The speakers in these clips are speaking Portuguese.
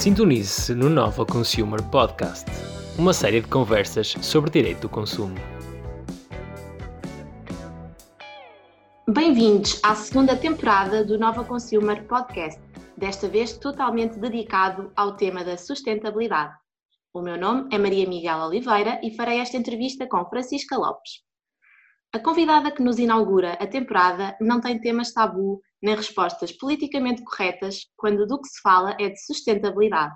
Sintonize-se no Nova Consumer Podcast, uma série de conversas sobre direito do consumo. Bem-vindos à segunda temporada do Nova Consumer Podcast, desta vez totalmente dedicado ao tema da sustentabilidade. O meu nome é Maria Miguel Oliveira e farei esta entrevista com Francisca Lopes. A convidada que nos inaugura a temporada não tem temas tabu nem respostas politicamente corretas quando do que se fala é de sustentabilidade.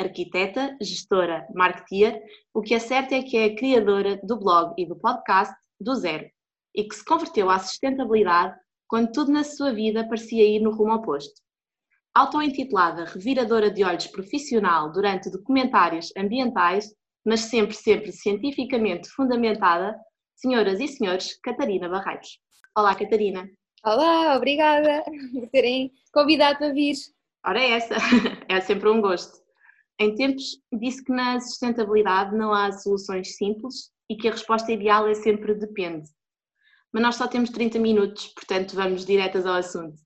Arquiteta, gestora, marketeer, o que é certo é que é a criadora do blog e do podcast do zero e que se converteu à sustentabilidade quando tudo na sua vida parecia ir no rumo oposto. Auto-intitulada reviradora de olhos profissional durante documentários ambientais, mas sempre, sempre cientificamente fundamentada, senhoras e senhores, Catarina Barreiros. Olá, Catarina. Olá, obrigada por terem convidado para vir. Ora, é essa, é sempre um gosto. Em tempos, disse que na sustentabilidade não há soluções simples e que a resposta ideal é sempre depende. Mas nós só temos 30 minutos, portanto vamos diretas ao assunto.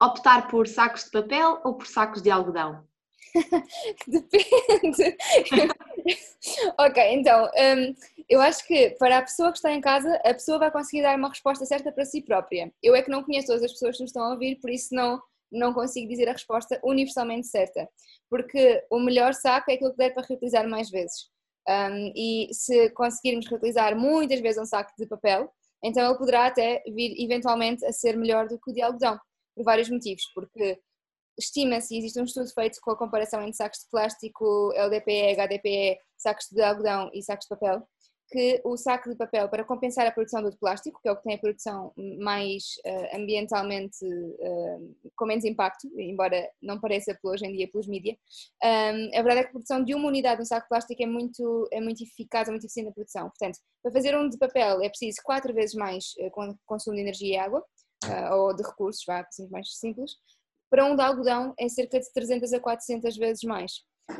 Optar por sacos de papel ou por sacos de algodão? Depende. ok, então, um, eu acho que para a pessoa que está em casa, a pessoa vai conseguir dar uma resposta certa para si própria. Eu é que não conheço todas as pessoas que nos estão a ouvir, por isso não, não consigo dizer a resposta universalmente certa. Porque o melhor saco é aquilo que der para reutilizar mais vezes. Um, e se conseguirmos reutilizar muitas vezes um saco de papel, então ele poderá até vir eventualmente a ser melhor do que o de algodão, por vários motivos. Porque estima-se, existe um estudo feito com a comparação entre sacos de plástico, LDPE, HDPE, sacos de algodão e sacos de papel, que o saco de papel, para compensar a produção do plástico, que é o que tem a produção mais uh, ambientalmente uh, com menos impacto, embora não pareça por hoje em dia pelos mídias, um, ehm, a verdade é que a produção de uma unidade de um saco de plástico é muito, é muito eficaz, é muito eficiente na produção. Portanto, para fazer um de papel é preciso quatro vezes mais uh, consumo de energia e água, ou de recursos, vá, assim mais simples, para um de algodão é cerca de 300 a 400 vezes mais.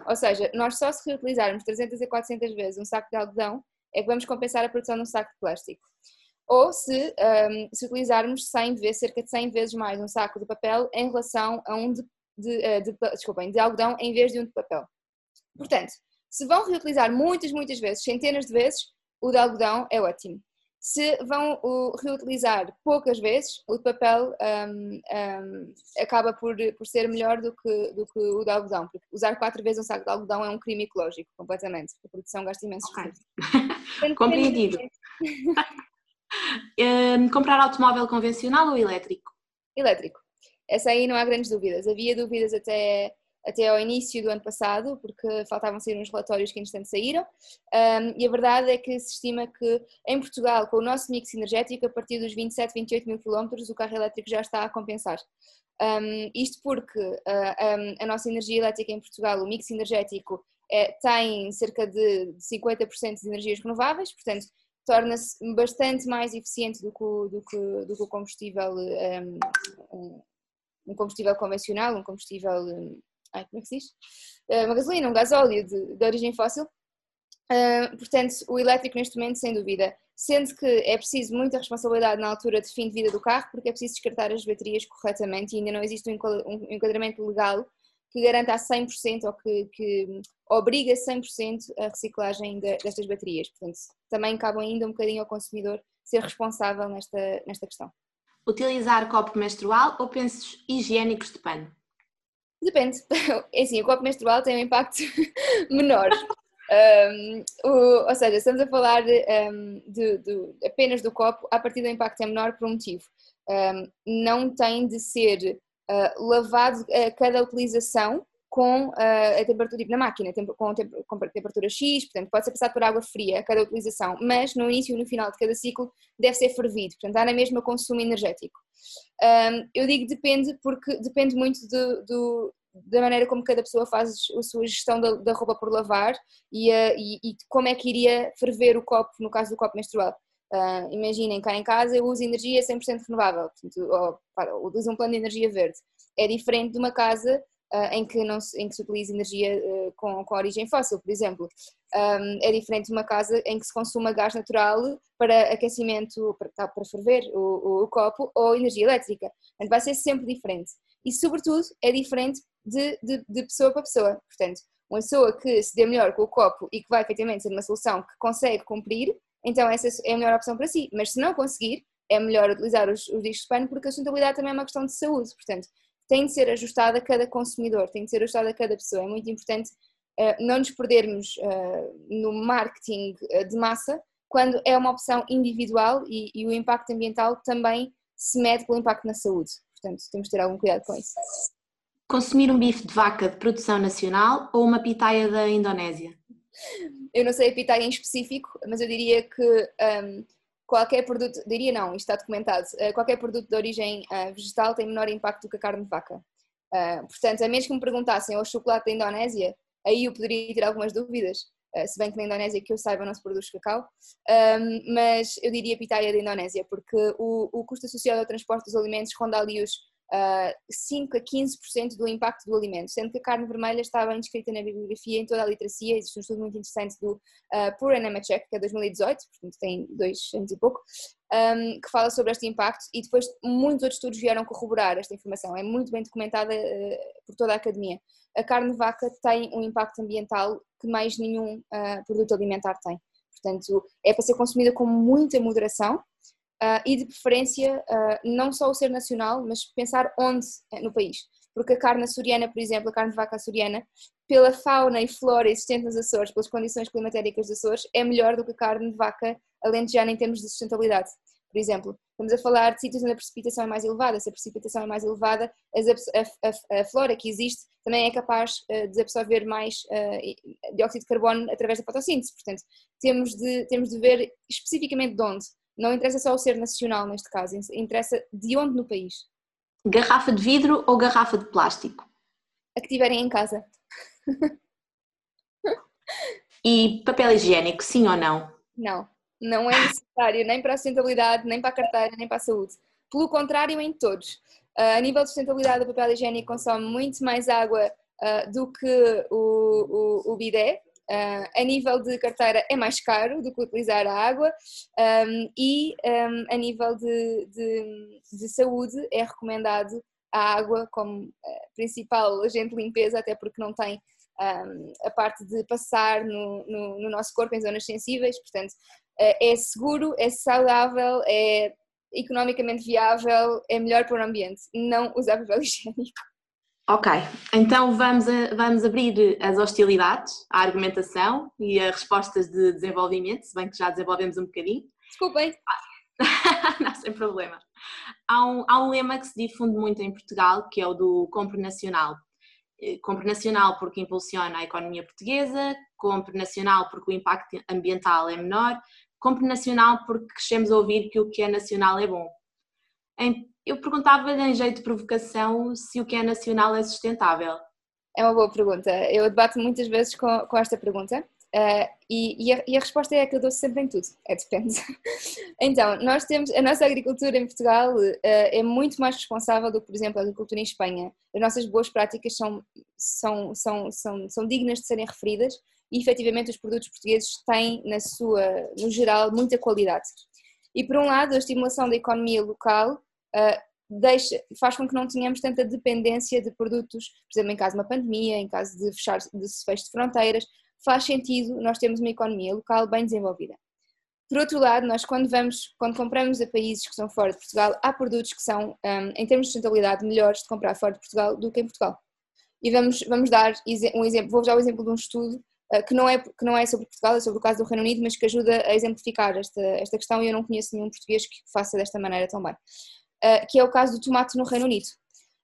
Ou seja, nós só se reutilizarmos 300 a 400 vezes um saco de algodão é que vamos compensar a produção de um saco de plástico. Ou se, um, se utilizarmos 100 vezes, cerca de 100 vezes mais um saco de papel em relação a um de, de, eh, de, de, desculpem, de algodão em vez de um de papel. Portanto, se vão reutilizar muitas, muitas vezes, centenas de vezes, o de algodão é ótimo se vão o, reutilizar poucas vezes, o de papel um, um, acaba por, por ser melhor do que, do que o de algodão, porque usar quatro vezes um saco de algodão é um crime ecológico, completamente, a produção gasta imensos okay. Compreendido. um, comprar automóvel convencional ou elétrico? Elétrico. Essa aí não há grandes dúvidas. Havia dúvidas até até ao início do ano passado, porque faltavam sair uns relatórios que entretanto saíram, um, e a verdade é que se estima que em Portugal, com o nosso mix energético, a partir dos 27, 28 mil quilómetros, o carro elétrico já está a compensar. Um, isto porque uh, ah, um, a nossa energia elétrica em Portugal, o mix energético, é, tem cerca de 50% de energias renováveis, portanto, torna-se bastante mais eficiente do que, do que, do que o combustível, um, um combustível convencional, um combustível ai, como é que se diz? Uma gasolina, um gasóleo de, de origem fóssil. Uh, portanto, o elétrico neste momento, sem dúvida, sendo que é preciso muita responsabilidade na altura de fim de vida do carro, porque é preciso descartar as baterias corretamente e ainda não existe um enquadramento legal que garanta a 100% ou que, que obriga 100% a reciclagem de, destas baterias. Portanto, também cabe ainda um bocadinho ao consumidor ser responsável nesta, nesta questão. Utilizar copo menstrual ou pensos higiênicos de pano? Depende. É assim, o copo menstrual tem um impacto menor. Um, o, ou seja, estamos a falar um, de, de, apenas do copo, a partir do impacto é menor por um motivo. Um, não tem de ser uh, lavado a cada utilização com uh, a temperatura, tipo na máquina, com, com temperatura X, portanto pode ser passado por água fria a cada utilização, mas no início e no final de cada ciclo deve ser fervido, portanto há na mesma consumo energético. Eu digo depende porque depende muito do, do, da maneira como cada pessoa faz a sua gestão da, da roupa por lavar e, uh, e, e, como é que iria ferver o copo, no caso do copo menstrual. Uh, imaginem, cá em casa eu uso energia 100% renovável, portanto, ou, para, utilizo um plano de energia verde. É diferente de uma casa uh, em, que não se, em que se utiliza energia uh, com, com origem fóssil, por exemplo. Um, é diferente de uma casa em que se consuma gás natural para aquecimento, para, para ferver o, o, o copo, ou energia elétrica. Portanto, vai ser sempre diferente. E, sobretudo, é diferente de, de, de pessoa para pessoa. Portanto, uma pessoa que se dê melhor com o copo e que vai efetivamente ser uma solução que consegue cumprir, então essa é a melhor opção para si. Mas se não conseguir, é melhor utilizar os, os discos de pano porque a sustentabilidade também é uma questão de saúde. Portanto, tem de ser ajustada a cada consumidor, tem de ser ajustada a cada pessoa. É muito importante uh, não nos perdermos uh, no marketing uh, de massa quando é uma opção individual e, e o impacto ambiental também se mede pelo impacto na saúde. Portanto, temos de ter algum cuidado com isso. Consumir um bife de vaca de produção nacional ou uma pitaia da Indonésia? Eu não sei a pitaia em específico, mas eu diria que um, qualquer produto, diria não, isto está documentado, uh, qualquer produto de origem uh, vegetal tem menor impacto do que a carne de vaca. Uh, portanto, a menos que me perguntassem ao chocolate da Indonésia, aí eu poderia ter algumas dúvidas, se bem que na Indonésia que eu saiba não se produz cacau, um, mas eu diria pitaia da Indonésia, porque o, o custo associado ao transporte dos alimentos ronda ali os uh, 5 a 15% do impacto do alimento, sendo que a carne vermelha estava descrita na bibliografia em toda a literacia, existe um estudo muito interessante do uh, Pura Nemeczek, que é 2018, portanto tem dois anos e pouco, um, que fala sobre este impacto e depois muitos outros estudos vieram corroborar esta informação, é muito bem documentada uh, por toda a academia. A carne de vaca tem um impacto ambiental que mais nenhum uh, produto alimentar tem. Portanto, é para ser consumida com muita moderação uh, e de preferência uh, não só o ser nacional, mas pensar onde no país. Porque a carne açoriana, por exemplo, a carne de vaca açoriana, pela fauna e flora existente nos Açores, pelas condições climatéricas dos Açores, é melhor do que a carne de vaca alentejana em termos de sustentabilidade. Por exemplo, estamos a falar de sítios onde a precipitação é mais elevada. Se a precipitação é mais elevada, a, a, a flora que existe também é capaz uh, de absorver mais uh, dióxido de carbono através da fotossíntese. Portanto, temos de, temos de ver especificamente de onde. Não interessa só o ser nacional neste caso, interessa de onde no país. Garrafa de vidro ou garrafa de plástico? A que tiverem em casa. e papel higiênico, sim ou não? Não, não é necessário nem para a sustentabilidade, nem para a carteira, nem para a saúde. Pelo contrário, em todos. Uh, a nível de sustentabilidade, o papel higiênico consome muito mais água uh, do que o, o, o bidé, Uh, a nível de carteira é mais caro do que utilizar a água um, e um, a nível de, de, de, saúde é recomendado a água como uh, principal agente de limpeza, até porque não tem um, a parte de passar no, no, no, nosso corpo em zonas sensíveis, portanto uh, é seguro, é saudável, é economicamente viável, é melhor para o ambiente, não usar papel higiênico. Ok, então vamos, a, vamos abrir as hostilidades, a argumentação e as respostas de desenvolvimento, se bem que já desenvolvemos um bocadinho. Desculpem. Não, sem problema. Há um, há um lema que se difunde muito em Portugal, que é o do compre nacional. Eh, compre nacional porque impulsiona a economia portuguesa, compre nacional porque o impacto ambiental é menor, compre nacional porque crescemos a ouvir que o que é nacional é bom. Em eu perguntava-lhe em jeito de provocação se o que é nacional é sustentável. É uma boa pergunta. Eu debato muitas vezes com, com esta pergunta uh, e, e, a, e, a, resposta é que eu dou sempre em tudo. É depende. então, nós temos, a nossa agricultura em Portugal uh, é muito mais responsável do que, por exemplo, a agricultura em Espanha. As nossas boas práticas são, são, são, são, são dignas de serem referidas e efetivamente os produtos portugueses têm, na sua, no geral, muita qualidade. E por um lado, a estimulação da economia local uh, deixa, faz com que não tenhamos tanta dependência de produtos, por exemplo, em caso de uma pandemia, em caso de fechar de fecho de fronteiras, faz sentido nós termos uma economia local bem desenvolvida. Por outro lado, nós quando vamos, quando compramos a países que são fora de Portugal, há produtos que são, um, em termos de sustentabilidade, melhores de comprar fora de Portugal do que em Portugal. E vamos, vamos dar um exemplo, vou dar o exemplo de um estudo uh, que, não é, que não é sobre Portugal, é sobre o caso do Reino Unido, mas que ajuda a exemplificar esta, esta questão e eu não conheço nenhum português que faça desta maneira tão bem. Eh, que é o caso do tomate no Reino Unido.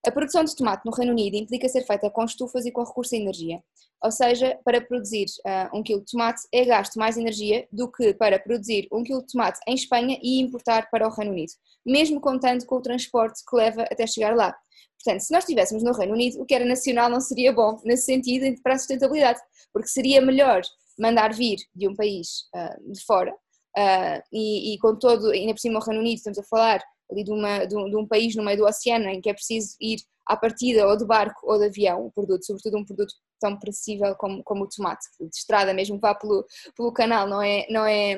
A produção de tomate no Reino Unido implica ser feita com estufas e com recurso à energia. Ou seja, para produzir uh, um quilo de tomate é gasto mais energia do que para produzir um quilo de tomate em Espanha e importar para o Reino Unido, mesmo contando com o transporte que leva até chegar lá. Portanto, se nós estivéssemos no Reino Unido, o que era nacional não seria bom, nesse sentido, para a sustentabilidade, porque seria melhor mandar vir de um país uh, de fora uh, e, e, com todo, ainda por cima o Reino Unido, estamos a falar ali de, uma, de, um, de um país no meio do oceano em que é preciso ir à partida ou de barco ou de avião, um produto, sobretudo um produto tão perecível como, como o tomate, de estrada mesmo vá pelo, pelo canal, não é, não é,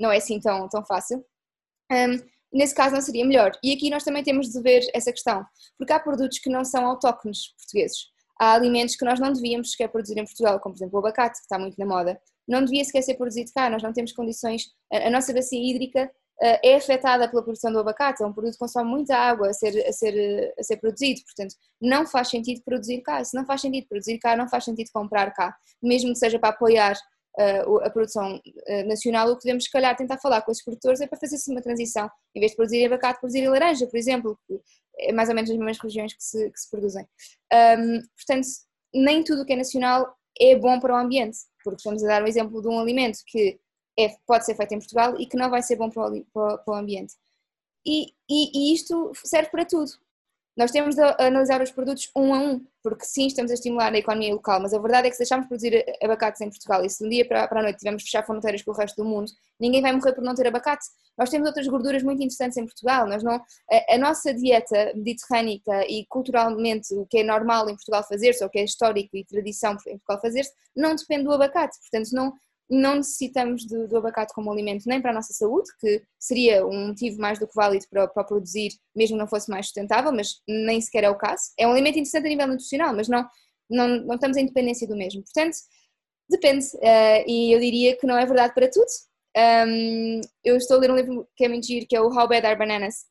não é assim tão, tão fácil. Um, nesse caso não seria melhor. E aqui nós também temos de ver essa questão, porque há produtos que não são autóctones portugueses. há alimentos que nós não devíamos sequer produzir em Portugal, como por exemplo o abacate, que está muito na moda. Não devia sequer ser produzido cá, nós não temos condições, a, a nossa bacia hídrica é afetada pela produção do abacate, é um produto que consome muita água a ser, a, ser, a ser produzido, portanto não faz sentido produzir cá, se não faz sentido produzir cá, não faz sentido comprar cá, mesmo que seja para apoiar uh, a produção uh, nacional, o que devemos se calhar tentar falar com os produtores é para fazer assim uma transição, em vez de produzir abacate, produzir laranja, por exemplo, que é mais ou menos as mesmas regiões que se, que se produzem. Um, portanto, nem tudo o que é nacional é bom para o ambiente, porque estamos a dar um exemplo de um alimento que é, pode ser feito em Portugal e que não vai ser bom para o, para o ambiente. E, e, e, isto serve para tudo. Nós temos de analisar os produtos um a um, porque sim, estamos a estimular a economia local, mas a verdade é que se deixarmos produzir abacates em Portugal e se de um dia para, para a noite tivermos fechar fronteiras com o resto do mundo, ninguém vai morrer por não ter abacate. Nós temos outras gorduras muito interessantes em Portugal. Nós não, a, a nossa dieta mediterrânica e culturalmente o que é normal em Portugal fazer-se, ou o que é histórico e tradição em Portugal fazer-se, não depende do abacate. Portanto, não, não necessitamos do, do, abacate como alimento nem para a nossa saúde, que seria um motivo mais do que válido para, para produzir, mesmo não fosse mais sustentável, mas nem sequer é o caso. É um alimento interessante a nível nutricional, mas não, não, não estamos em dependência do mesmo. Portanto, depende, uh, e eu diria que não é verdade para tudo. Um, eu estou a ler um livro que é mentir, que é o How Bad Are Bananas,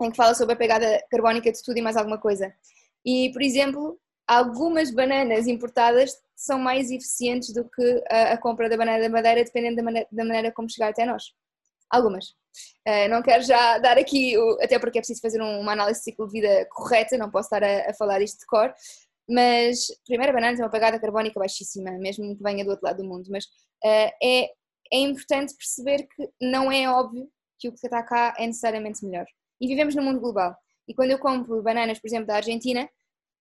em que fala sobre a pegada carbónica de tudo e mais alguma coisa. E, por exemplo, algumas bananas importadas são mais eficientes do que a, a compra da banana da madeira, dependendo da maneira, da maneira como chegar até nós. Algumas. Uh, não quero já dar aqui, o, até porque é preciso fazer uma análise de ciclo de vida correta, não posso estar a, a falar isto de cor, mas primeiro a banana tem uma pegada carbónica baixíssima, mesmo que venha do outro lado do mundo, mas uh, é, é importante perceber que não é óbvio que o que está cá é necessariamente melhor. E vivemos num mundo global. E quando eu compro bananas, por exemplo, da Argentina,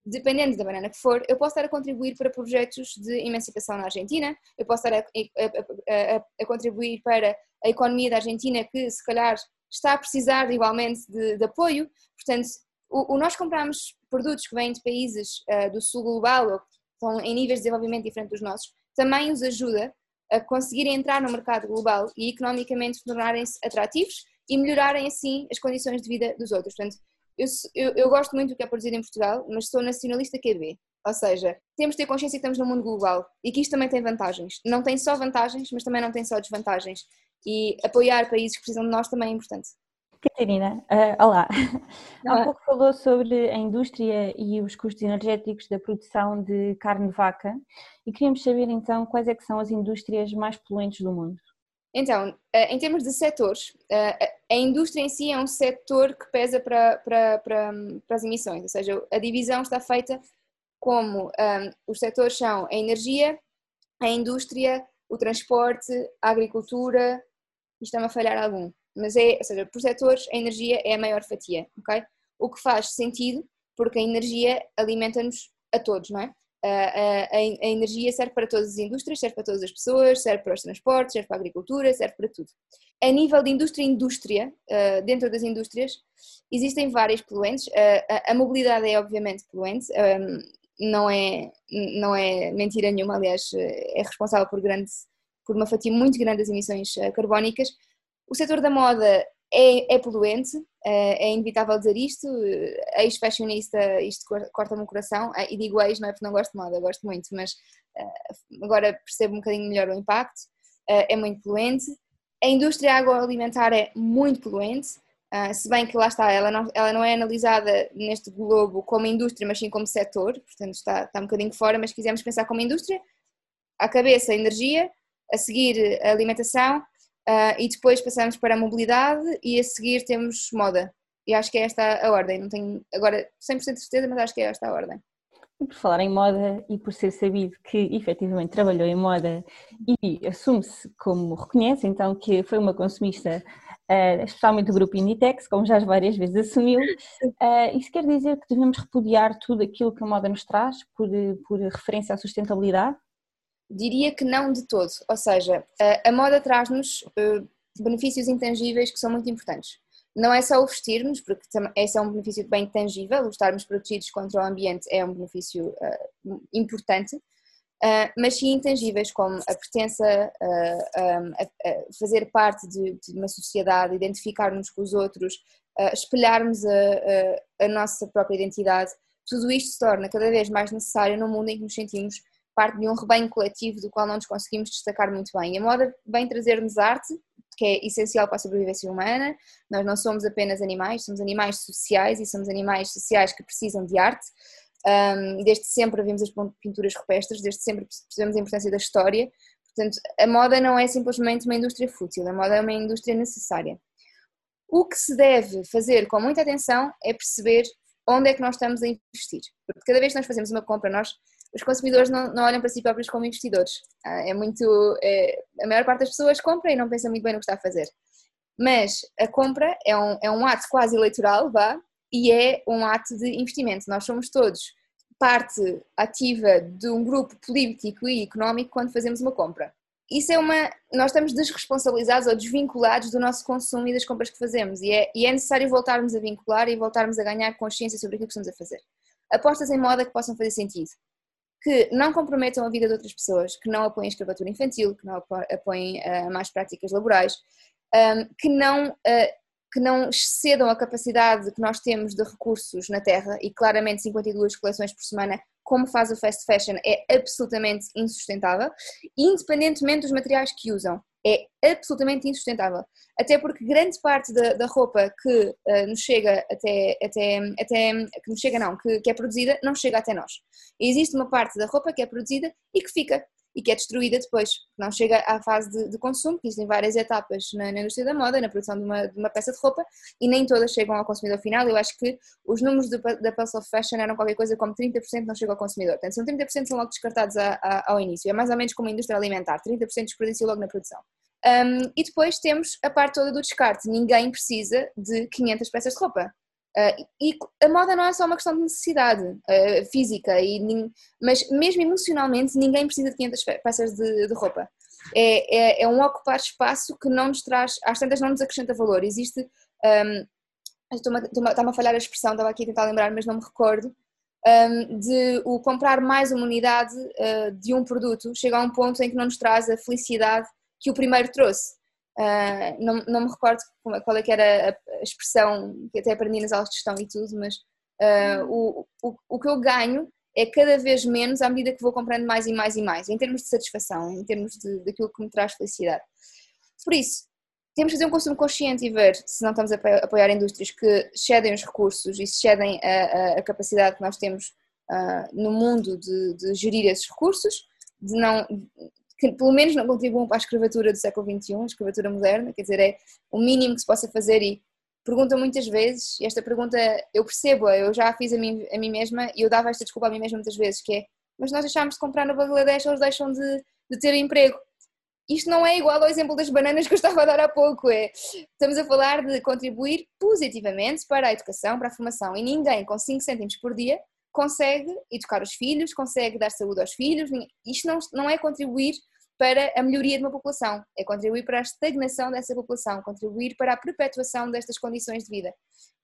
dependendo da banana que for, eu posso estar a contribuir para projetos de emancipação na Argentina, eu posso estar a, a, a, a contribuir para a economia da Argentina que se calhar está a precisar igualmente de, de apoio, portanto, o, o, nós compramos produtos que vêm de países uh, do sul global ou que estão em níveis de desenvolvimento diferentes dos nossos, também os ajuda a conseguirem entrar no mercado global e economicamente tornarem-se atrativos e melhorarem assim as condições de vida dos outros. Portanto, eu, eu, eu, gosto muito do que é produzido em Portugal, mas sou nacionalista QB. Ou seja, temos de ter consciência que estamos no mundo global e que isto também tem vantagens. Não tem só vantagens, mas também não tem só desvantagens. E apoiar países que precisam de nós também é importante. Catarina, uh, olá. olá. Há pouco falou sobre a indústria e os custos energéticos da produção de carne de vaca e queríamos saber então quais é que são as indústrias mais poluentes do mundo. Então, eh, em termos de setores, eh, a indústria em si é um setor que pesa para, para, para, para as emissões, ou seja, a divisão está feita como um, ehm, os setores são a energia, a indústria, o transporte, a agricultura, está-me a falhar algum, mas é, ou seja, por setores a energia é a maior fatia, ok? O que faz sentido, porque a energia alimenta-nos a todos, não é? A, a, energia serve para todas as indústrias, serve para todas as pessoas, serve para os transportes, serve para a agricultura, serve para tudo. A nível de indústria-indústria, uh, dentro das indústrias, existem várias poluentes. Uh, a, a, mobilidade é obviamente poluente, um, não, é, não é mentira nenhuma, aliás, é responsável por, grande, por uma fatia muito grande das emissões carbónicas. O setor da moda é, é poluente, é, é inevitável dizer isto, ex-fashionista, isto corta-me o coração, ah, e digo ex não é porque não gosto de moda, gosto muito, mas agora percebo um bocadinho melhor o impacto, é muito poluente. A indústria agroalimentar é muito poluente, se bem que lá está, ela não, ela não é analisada neste globo como indústria, mas sim como setor, portanto está, está um bocadinho fora, mas se quisermos pensar como indústria, à cabeça energia, a seguir a alimentação, Uh, e depois passamos para a mobilidade e a seguir temos moda. E acho que é esta a ordem, não tenho agora 100% de certeza, mas acho que é esta a ordem. E por falar em moda e por ser sabido que efetivamente trabalhou em moda e assume-se como reconhece, então que foi uma consumista, uh, especialmente do grupo Inditex, como já várias vezes assumiu, uh, isso quer dizer que devemos repudiar tudo aquilo que a moda nos traz por, por referência à sustentabilidade? Diria que não de todo, ou seja, a, moda traz-nos uh, benefícios intangíveis que são muito importantes. Não é só o vestir-nos, porque esse é um benefício bem tangível, o estarmos protegidos contra o ambiente é um benefício uh, importante, uh, mas sim intangíveis, como a pertença, um, a, a fazer parte de, de, uma sociedade, identificar-nos com os outros, espelharmos a, a, nossa própria identidade. tudo isto se torna cada vez mais necessário num mundo em que nos sentimos parte de um rebanho coletivo do qual não nos conseguimos destacar muito bem. E a moda vem trazer-nos arte, que é essencial para a sobrevivência humana. Nós não somos apenas animais, somos animais sociais e somos animais sociais que precisam de arte. Um, desde sempre vimos as pinturas rupestres, desde sempre percebemos a importância da história. Portanto, a moda não é simplesmente uma indústria fútil, a moda é uma indústria necessária. O que se deve fazer com muita atenção é perceber onde é que nós estamos a investir. Porque cada vez que nós fazemos uma compra, nós, os consumidores não, não olham para si próprios como investidores. Ah, é muito. É, a maior parte das pessoas compra e não pensa muito bem no que está a fazer. Mas a compra é um, é um ato quase eleitoral, vá, e é um ato de investimento. Nós somos todos parte ativa de um grupo político e económico quando fazemos uma compra isso é uma. Nós estamos desresponsabilizados ou desvinculados do nosso consumo e das compras que fazemos, e é, e é necessário voltarmos a vincular e voltarmos a ganhar consciência sobre aquilo que estamos a fazer. Apostas em moda que possam fazer sentido, que não comprometam a vida de outras pessoas, que não apoiem a escravatura infantil, que não apoiem uh, más práticas laborais, um, que não. Uh, que não excedam a capacidade que nós temos de recursos na Terra, e claramente 52 coleções por semana como faz o fast fashion, é absolutamente insustentável, independentemente dos materiais que usam. É absolutamente insustentável. Até porque grande parte da, da roupa que uh, nos chega até, até, até que nos chega não, que, que é produzida, não chega até nós. E existe uma parte da roupa que é produzida e que fica e que é destruída depois, não chega à fase de, de consumo, que existem várias etapas na, na, indústria da moda, na produção de uma, de uma, peça de roupa, e nem todas chegam ao consumidor final. Eu acho que os números de, da Pulse of Fashion eram qualquer coisa como 30% não chegam ao consumidor. Portanto, são 30% são logo descartados a, a, ao início. É mais ou menos como a indústria alimentar, 30% desperdicia logo na produção. Um, e depois temos a parte toda do descarte. Ninguém precisa de 500 peças de roupa. Uh, e a moda não é só uma questão de necessidade uh, física, e, mas mesmo emocionalmente ninguém precisa de 500 peças de, de roupa. É, é, é, um ocupar espaço que não nos traz, às tantas não nos acrescenta valor. Existe, um, está-me a falhar a expressão, estava aqui a tentar lembrar, mas não me recordo, um, de o comprar mais uma unidade uh, de um produto chega a um ponto em que não nos traz a felicidade que o primeiro trouxe. Uh, não, não me recordo qual é que era a expressão que até aprendi nas aulas de gestão e tudo, mas uh, o, o, o que eu ganho é cada vez menos à medida que vou comprando mais e mais e mais, em termos de satisfação, em termos de, daquilo que me traz felicidade. Por isso, temos que fazer um consumo consciente e ver se não estamos a apoiar indústrias que cedem os recursos e cedem a, a, a capacidade que nós temos uh, no mundo de, de, gerir esses recursos, de não, que pelo menos não contribuam para a escravatura do século XXI, a escravatura moderna, quer dizer, é o mínimo que se possa fazer e perguntam muitas vezes, e esta pergunta eu percebo, eu já a fiz a mim, a mim mesma e eu dava esta desculpa a mim mesma muitas vezes, que é, mas nós deixámos de comprar no Bangladesh, eles deixam de, de ter emprego. Isto não é igual ao exemplo das bananas que eu estava a dar há pouco, é, estamos a falar de contribuir positivamente para a educação, para a formação, e ninguém com 5 cêntimos por dia consegue educar os filhos, consegue dar saúde aos filhos. Isto não, não é contribuir para a melhoria de uma população, é contribuir para a estagnação dessa população, contribuir para a perpetuação destas condições de vida.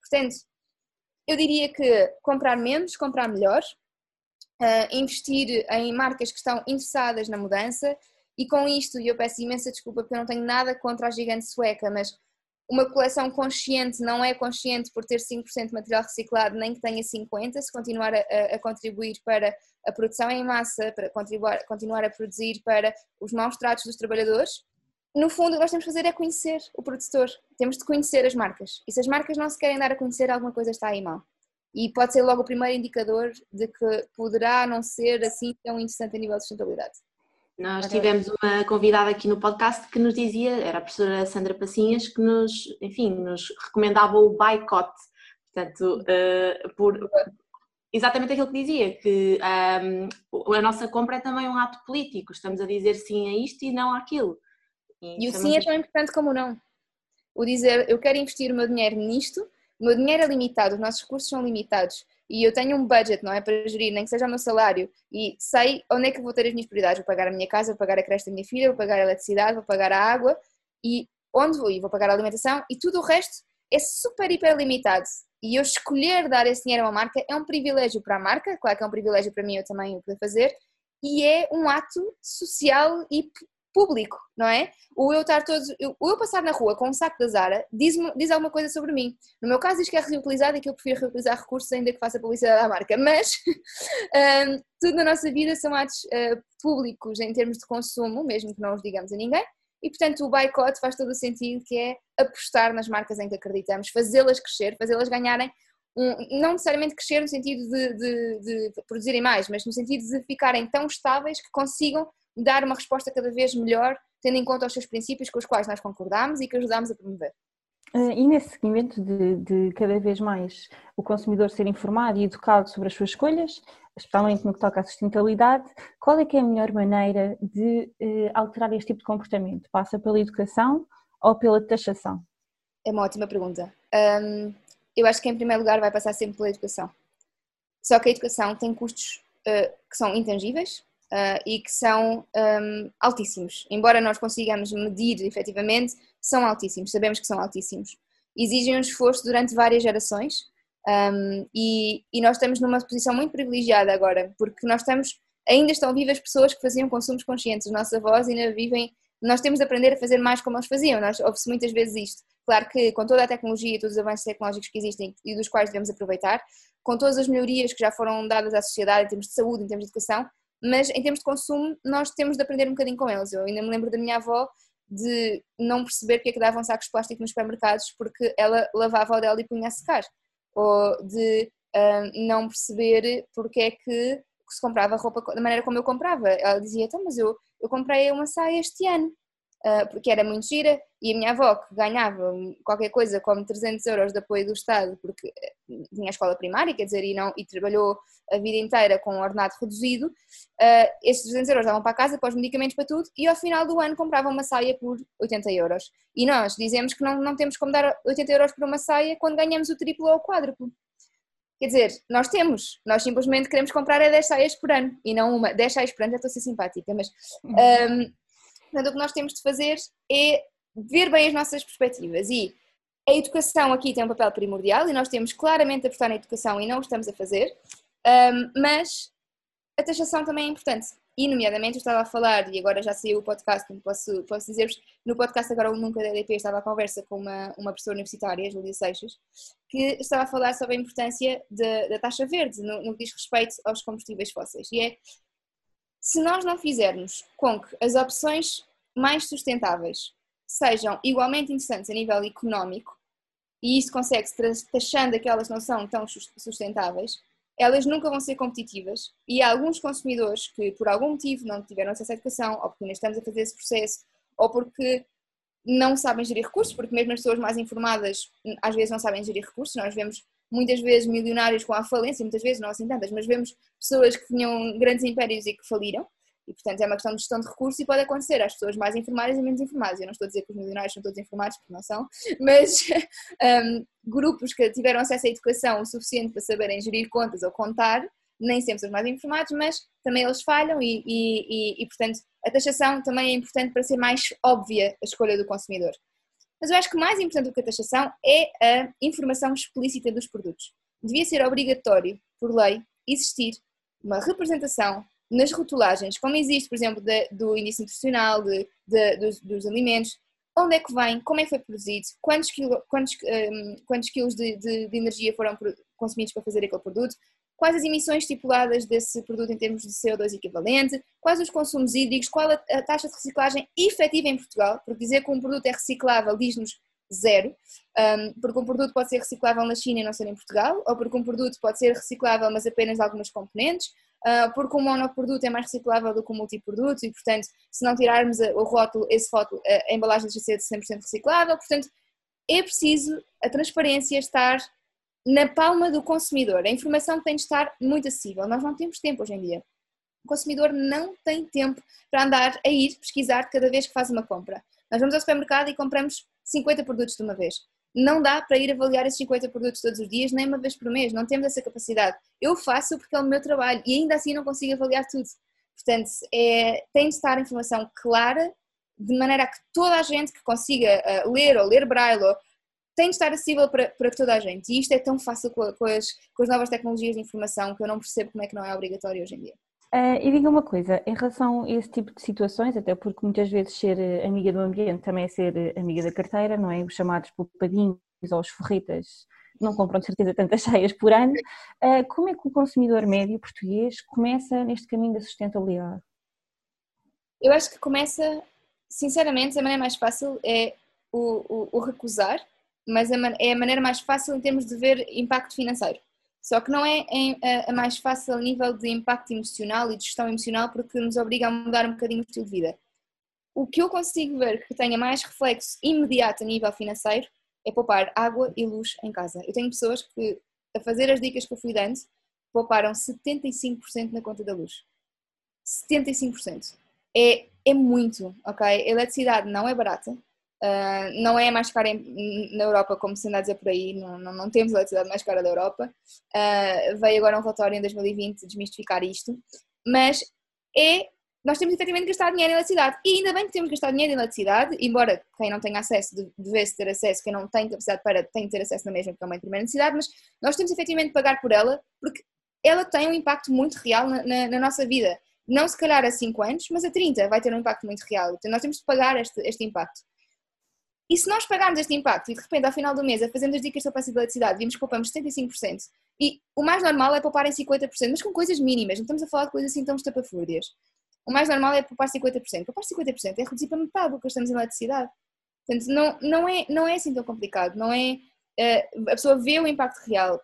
Portanto, eu diria que comprar menos, comprar melhor, uh, investir em marcas que estão interessadas na mudança e com isto, e eu peço imensa desculpa porque eu não tenho nada contra a gigante sueca, mas uma coleção consciente não é consciente por ter 5% de material reciclado, nem que tenha 50%, se continuar a, a, contribuir para a produção em massa, para continuar, a produzir para os maus tratos dos trabalhadores. No fundo, o que nós temos de fazer é conhecer o produtor, temos de conhecer as marcas. E se as marcas não se querem dar a conhecer, alguma coisa está aí mal. E pode ser logo o primeiro indicador de que poderá não ser assim tão interessante a nível de sustentabilidade. Nós tivemos uma convidada aqui no podcast que nos dizia, era a professora Sandra Passinhas, que nos, enfim, nos recomendava o boicote, portanto, uh, por exatamente aquilo que dizia, que um, a nossa compra é também um ato político, estamos a dizer sim a isto e não àquilo. E, e o sim é tão importante como o não. O dizer, eu quero investir o meu dinheiro nisto, o meu dinheiro é limitado, os nossos recursos são limitados, e eu tenho um budget, não é? Para gerir, nem que seja o meu salário, e sei onde é que vou ter as minhas prioridades. Vou pagar a minha casa, vou pagar a creche da minha filha, vou pagar a eletricidade, vou pagar a água, e onde vou? E vou pagar a alimentação, e tudo o resto é super, hiper limitado. E eu escolher dar esse dinheiro a uma marca é um privilégio para a marca, claro que é um privilégio para mim, eu também o poder fazer, e é um ato social e público, não é? Ou eu estar todos, ou eu passar na rua com um saco da Zara, diz, diz alguma coisa sobre mim. No meu caso diz que é reutilizado e que eu prefiro reutilizar recursos ainda que faça publicidade à marca, mas um, tudo na nossa vida são atos uh, públicos em termos de consumo, mesmo que não os digamos a ninguém, e portanto o boicote faz todo o sentido que é apostar nas marcas em que acreditamos, fazê-las crescer, fazê-las ganharem um, não necessariamente crescer no sentido de, de, de, produzirem mais, mas no sentido de ficarem tão estáveis que consigam dar uma resposta cada vez melhor, tendo em conta os seus princípios com os quais nós concordamos e que ajudamos a promover. Eh, e nesse seguimento de, de, cada vez mais o consumidor ser informado e educado sobre as suas escolhas, especialmente no que toca à sustentabilidade, qual é que é a melhor maneira de eh, alterar este tipo de comportamento? Passa pela educação ou pela taxação? É uma ótima pergunta. Eu acho que em primeiro lugar vai passar sempre pela educação. Só que a educação tem custos uh, que são intangíveis, uh, e que são um, altíssimos. Embora nós consigamos medir efetivamente, são altíssimos, sabemos que são altíssimos. Exigem um esforço durante várias gerações um, e, e, nós estamos numa posição muito privilegiada agora, porque nós estamos, ainda estão vivas pessoas que faziam consumos conscientes, os nossos avós ainda vivem, nós temos de aprender a fazer mais como eles faziam, nós ouve-se muitas vezes isto. Claro que com toda a tecnologia e todos os avanços tecnológicos que existem e dos quais devemos aproveitar, com todas as melhorias que já foram dadas à sociedade em termos de saúde, em termos de educação, mas em termos de consumo nós temos de aprender um bocadinho com eles. Eu ainda me lembro da minha avó de não perceber porque é que davam sacos de plástico nos supermercados porque ela lavava o dela e punha a secar, ou de uh, não perceber porque é que se comprava roupa da maneira como eu comprava. Ela dizia, então, mas eu, eu comprei uma saia este ano. Ah, porque era muito gira, e a minha avó, que ganhava qualquer coisa como 300 euros de apoio do Estado, porque eh, tinha a escola primária, quer dizer, e, não, e trabalhou a vida inteira com um ordenado reduzido, uh, esses 300 euros davam para casa, para os medicamentos, para tudo, e ao final do ano comprava uma saia por 80 euros. E nós dizemos que não, não temos como dar 80 euros por uma saia quando ganhamos o triplo ou o quádruplo. Quer dizer, nós temos, nós simplesmente queremos comprar é 10 saias por ano e não uma. 10 saias por ano, já estou a ser simpática, mas um, Portanto, o que nós temos de fazer é ver bem as nossas perspectivas e a educação aqui tem um papel primordial e nós temos claramente a apostar na educação e não o estamos a fazer, mas a taxação também é importante. E, nomeadamente, eu estava a falar, e agora já saiu o podcast, posso, posso dizer-vos, no podcast agora o Nunca da EDP estava a conversa com uma, uma professora universitária, Júlia Seixas, que estava a falar sobre a importância de, da taxa verde no, no que diz respeito aos combustíveis fósseis. E é se nós não fizermos com que as opções mais sustentáveis sejam igualmente interessantes a nível económico, e isso consegue-se taxando aquelas que não são tão sustentáveis, elas nunca vão ser competitivas. E há alguns consumidores que por algum motivo não tiveram acesso à educação, ou porque ainda estamos a fazer esse processo, ou porque não sabem gerir recursos, porque mesmo as pessoas mais informadas às vezes não sabem gerir recursos, nós vemos muitas vezes milionários com a falência, muitas vezes não assim tantas, mas vemos pessoas que tinham grandes impérios e que faliram, e portanto é uma questão de gestão de recursos e pode acontecer às pessoas mais informadas e menos informadas. Eu não estou a dizer que os milionários são todos informados, porque não são, mas um, grupos que tiveram acesso à educação o suficiente para saberem gerir contas ou contar, nem sempre são os mais informados, mas também eles falham e, e, e, e portanto a taxação também é importante para ser mais óbvia a escolha do consumidor. Mas eu acho que mais importante do que a taxação é a informação explícita dos produtos. Devia ser obrigatório, por lei, existir uma representação nas rotulagens, como existe, por exemplo, de, do índice nutricional, de, de, dos, dos, alimentos, onde é que vem, como é que foi produzido, quantos, quilo, quantos, um, quantos quilos de, energia foram consumidos para fazer aquele produto, quais as emissões estipuladas desse produto em termos de CO2 equivalente, quais os consumos hídricos, qual a, a taxa de reciclagem efetiva em Portugal, porque dizer que um produto é reciclável diz-nos zero, um, porque um produto pode ser reciclável na China e não ser em Portugal, ou porque um produto pode ser reciclável mas apenas de algumas componentes, uh, porque um monoproduto é mais reciclável do que um multiproduto e, portanto, se não tirarmos o rótulo, esse rótulo, a embalagem deixa de ser 100% reciclável, portanto, é preciso a transparência estar na palma do consumidor. A informação tem de estar muito acessível. Nós não temos tempo hoje em dia. O consumidor não tem tempo para andar a ir pesquisar cada vez que faz uma compra. Nós vamos ao supermercado e compramos 50 produtos de uma vez. Não dá para ir avaliar esses 50 produtos todos os dias, nem uma vez por mês. Não temos essa capacidade. Eu faço porque é o meu trabalho e ainda assim não consigo avaliar tudo. Portanto, é, tem de estar informação clara, de maneira a que toda a gente que consiga uh, ler ou ler braille ou tem de estar acessível para, para toda a gente. E isto é tão fácil com, com, as, com as novas tecnologias de informação que eu não percebo como é que não é obrigatório hoje em dia. Uh, e diga uma coisa, em relação a esse tipo de situações, até porque muitas vezes ser eh, amiga do ambiente também é ser eh, amiga da carteira, não é? Os chamados poupadinhos ou os forritas não compram de certeza tantas cheias por ano. Uh, como é que o consumidor médio português começa neste caminho da sustentabilidade? Eu acho que começa, sinceramente, a maneira mais fácil é o, o, o recusar, mas é a maneira mais fácil em termos de ver impacto financeiro. Só que não é a mais fácil a nível de impacto emocional e de gestão emocional porque nos obriga a mudar um bocadinho o estilo de vida. O que eu consigo ver que tenha mais reflexo imediato a nível financeiro é poupar água e luz em casa. Eu tenho pessoas que, a fazer as dicas que eu fui dando, pouparam 75% na conta da luz. 75%. É, é muito, ok? A eletricidade não é barata, Uh, não é mais cara em, na Europa, como se anda a dizer por aí, não, não, não temos a eletricidade mais cara da Europa. Uh, veio agora um relatório em 2020 desmistificar isto, mas é. Nós temos efetivamente gastar dinheiro em eletricidade e ainda bem que temos gastado dinheiro em eletricidade, embora quem não tenha acesso devesse ter acesso, quem não tem capacidade para tem que ter acesso na mesma, porque é uma primeira necessidade, mas nós temos efetivamente de pagar por ela porque ela tem um impacto muito real na, na, na nossa vida. Não se calhar a 5 anos, mas a 30 vai ter um impacto muito real. Então nós temos de pagar este, este impacto. E se nós pagarmos este impacto e de repente ao final do mês, a fazendo as dicas sobre a eletricidade, vimos que poupamos 75%, e o mais normal é poupar em 50%, mas com coisas mínimas, não estamos a falar de coisas assim tão estapafúrdias. O mais normal é poupar 50%. Poupar 50% é reduzir para metade o que gastamos em eletricidade. Portanto, não, não, é, não é assim tão complicado, não é. Uh, a pessoa vê o impacto real.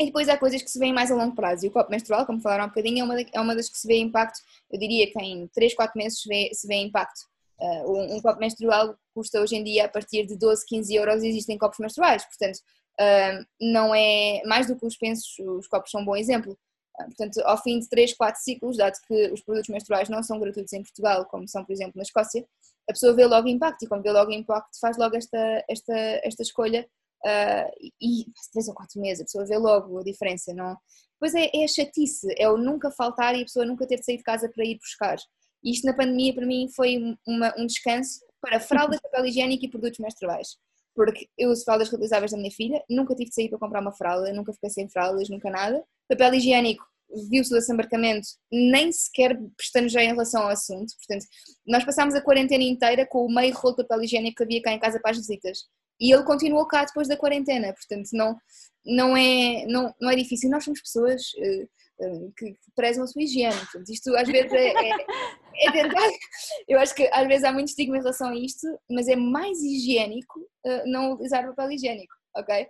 E depois há coisas que se veem mais a longo prazo. E o copo menstrual, como falaram há um bocadinho, é uma, é uma das que se vê impacto. Eu diria que em 3, 4 meses se vê, se vê impacto. Uh, um, um, copo menstrual custa hoje em dia a partir de 12, 15 euros existem copos menstruais, portanto, uh, não é mais do que os pensos, os copos são um bom exemplo. Uh, portanto, ao fim de 3, 4 ciclos, dado que os produtos menstruais não são gratuitos em Portugal, como são, por exemplo, na Escócia, a pessoa vê logo impacto e quando vê logo impacto faz logo esta, esta, esta escolha e 3 ou 4 meses, a pessoa vê logo a diferença, não? Depois é, é a chatice, é o nunca faltar e a pessoa nunca ter de sair de casa para ir buscar. E isto na pandemia para mim foi uma, um descanso para fraldas, papel higiênico e produtos menstruais. Porque eu uso fraldas reutilizáveis da minha filha, nunca tive de sair para comprar uma fralda, nunca fiquei sem fraldas, nunca nada. Papel higiênico, viu-se o desembarcamento, nem sequer pestanejei em relação ao assunto. Portanto, nós passámos a quarentena inteira com o meio rolo de papel higiênico que havia cá em casa para as visitas. E ele continuou cá depois da quarentena, portanto, não, não, é, não, não é difícil. Nós somos pessoas. Uh, que, prezam a sua higiene. Portanto, isto às vezes é, é, é, tentar. Eu acho que às vezes há muito estigma em relação a isto, mas é mais higiênico uh, não utilizar papel higiênico, ok?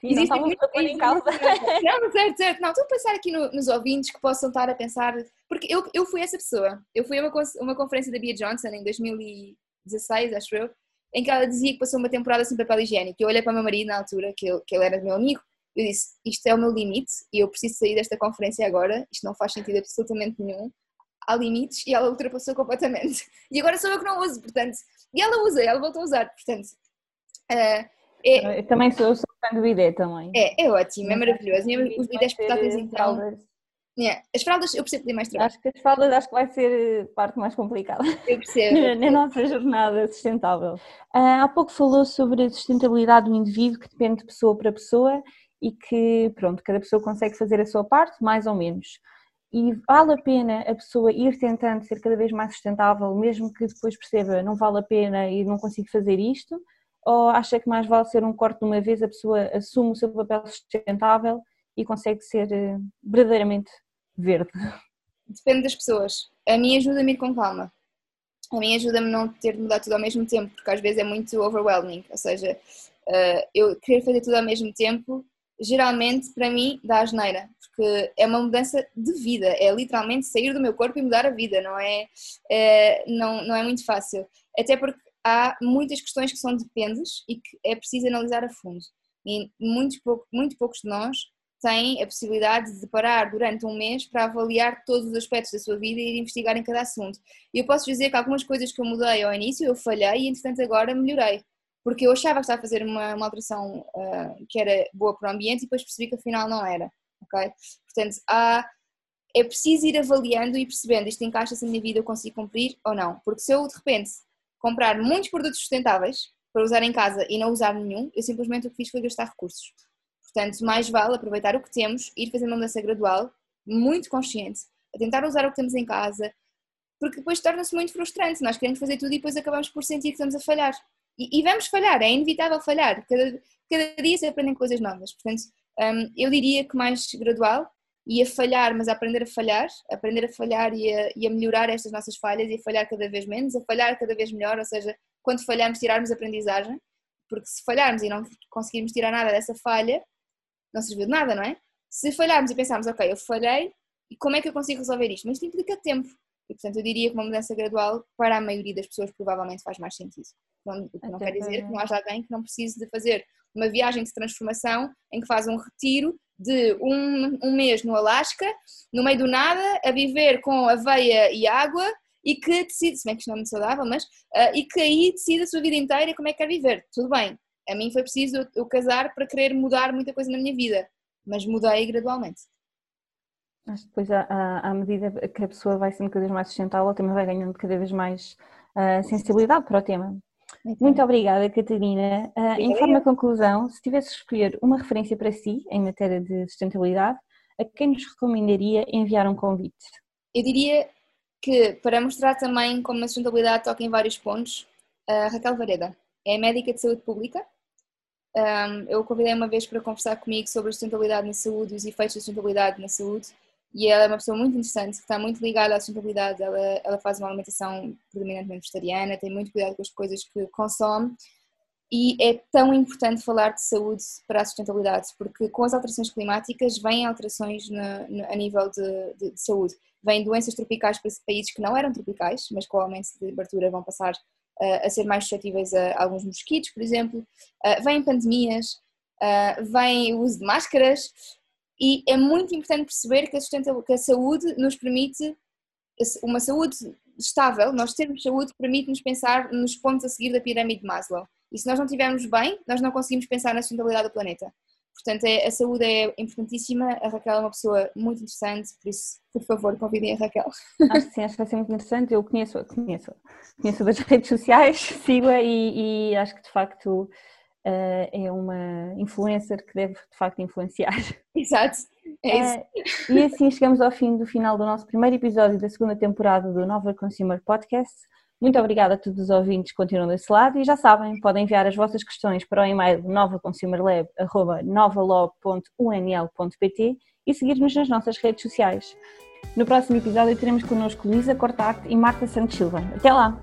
Sim, não estamos a pôr em causa. Não, certo, certo. Não, estou a pensar aqui no, nos ouvintes que possam estar a pensar. Porque eu, eu fui essa pessoa. Eu fui a uma, uma conferência da Bia Johnson em 2016, acho eu, em que ela dizia que passou uma temporada sem papel higiênico. Eu olhei para o meu marido na altura, que ele, que ele era meu amigo, eu disse, isto é o meu limite e eu preciso sair desta conferência agora, isto não faz sentido absolutamente nenhum, há limites e ela ultrapassou completamente. E agora sou eu que não uso, portanto, e ela usa, ela voltou a usar, portanto. Uh, é, eu também sou, sou fã do bidé também. É, é ótimo, é maravilhoso. Os bidés portáteis então. Yeah. As fraldas eu percebo que tem mais trabalho. Acho que as fraldas acho que vai ser a parte mais complicada. Eu percebo. Na nossa jornada sustentável. Uh, há pouco falou sobre a sustentabilidade do indivíduo que depende de pessoa para pessoa e que, pronto, cada pessoa consegue fazer a sua parte, mais ou menos. E vale a pena a pessoa ir tentando ser cada vez mais sustentável, mesmo que depois perceba não vale a pena e não consigo fazer isto? Ou acha que mais vale ser um corte de uma vez, a pessoa assume o seu papel sustentável e consegue ser eh, verdadeiramente verde? Depende das pessoas. A mim ajuda-me ir com calma. A mim ajuda-me não ter de mudar tudo ao mesmo tempo, porque às vezes é muito overwhelming. Ou seja, eh, eu querer fazer tudo ao mesmo tempo geralmente para mim dá asneira, porque é uma mudança de vida, é literalmente sair do meu corpo e mudar a vida, não é, é não, não é muito fácil. Até porque há muitas questões que são dependes e que é preciso analisar a fundo. E muito, pouco, muito poucos de nós têm a possibilidade de parar durante um mês para avaliar todos os aspectos da sua vida e ir investigar em cada assunto. E eu posso dizer que algumas coisas que eu mudei ao início eu falhei e entretanto agora melhorei porque eu achava que estava a fazer uma, uma alteração uh, que era boa para o ambiente e depois percebi que afinal não era, ok? Portanto, há, é preciso ir avaliando e percebendo isto encaixa-se na minha vida, eu consigo cumprir ou não, porque se eu de repente comprar muitos produtos sustentáveis para usar em casa e não usar nenhum, eu simplesmente o que fiz foi gastar recursos. Portanto, mais vale aproveitar o que temos, ir fazendo uma mudança gradual, muito consciente, a tentar usar o que temos em casa, porque depois torna-se muito frustrante. Nós queremos fazer tudo e depois acabamos por sentir que estamos a falhar. E, e vamos falhar, é inevitável falhar. Cada, cada dia se aprendem coisas novas. Portanto, um, eu diria que mais gradual e a falhar, mas a aprender a falhar, aprender a falhar e a, e a, melhorar estas nossas falhas e a falhar cada vez menos, a falhar cada vez melhor, ou seja, quando falhamos, tirarmos aprendizagem, porque se falharmos e não conseguirmos tirar nada dessa falha, não serviu de nada, não é? Se falharmos e pensarmos, ok, eu falhei, e como é que eu consigo resolver isto? Mas isto implica tempo. E, portanto, eu diria que uma mudança gradual, para a maioria das pessoas, provavelmente faz mais sentido. Não, o que não quer dizer que não haja alguém que não precise de fazer uma viagem de transformação em que faz um retiro de um, um mês no Alasca, no meio do nada, a viver com aveia e água e que decide, se bem que isto não é muito saudável, mas uh, e que aí decide a sua vida inteira como é que quer viver. Tudo bem, a mim foi preciso eu, eu casar para querer mudar muita coisa na minha vida, mas mudei gradualmente. Acho que depois, à, à medida que a pessoa vai sendo cada vez mais sustentável, também vai ganhando cada vez mais uh, sensibilidade para o tema. Muito obrigada, Catarina. Uh, em forma de conclusão, se tivesse escolher uma referência para si em matéria de sustentabilidade, a quem nos recomendaria enviar um convite? Eu diria que, para mostrar também como a sustentabilidade toca em vários pontos, a Raquel Vareda é médica de saúde pública. Um, eu convidei uma vez para conversar comigo sobre a sustentabilidade na saúde e os efeitos da sustentabilidade na saúde e ela é uma pessoa muito interessante, que está muito ligada à sustentabilidade. Ela, ela faz uma alimentação predominantemente vegetariana, tem muito cuidado com as coisas que consome e é tão importante falar de saúde para a sustentabilidade, porque com as alterações climáticas vêm alterações a nível de, de, de, saúde. Vêm doenças tropicais para países que não eram tropicais, mas com o aumento de temperatura vão passar uh, a ser mais suscetíveis a, a, alguns mosquitos, por exemplo. Uh, vêm pandemias, uh, vem o uso de máscaras, e é muito importante perceber que a, que a saúde nos permite, uma saúde estável, nós termos saúde permite-nos pensar nos pontos a seguir da pirâmide de Maslow. E se nós não estivermos bem, nós não conseguimos pensar na sustentabilidade do planeta. Portanto, é, a saúde é importantíssima. A Raquel é uma pessoa muito interessante, por isso, por favor, convidem a Raquel. Acho que sim, acho que vai ser muito interessante. Eu conheço, conheço, conheço das redes sociais, sigo-a e, e acho que de facto uh, é uma influencer que deve de facto influenciar. Exato, é isso. Uh, e assim chegamos ao fim do final do nosso primeiro episódio da segunda temporada do Nova Consumer Podcast. Muito obrigada a todos os ouvintes que continuam desse lado e já sabem, podem enviar as vossas questões para o e-mail novaconsumerlab.novalaw.unl.pt e seguir-nos nas nossas redes sociais. No próximo episódio teremos connosco Luísa Cortacte e Marta Santos Silva. Até lá!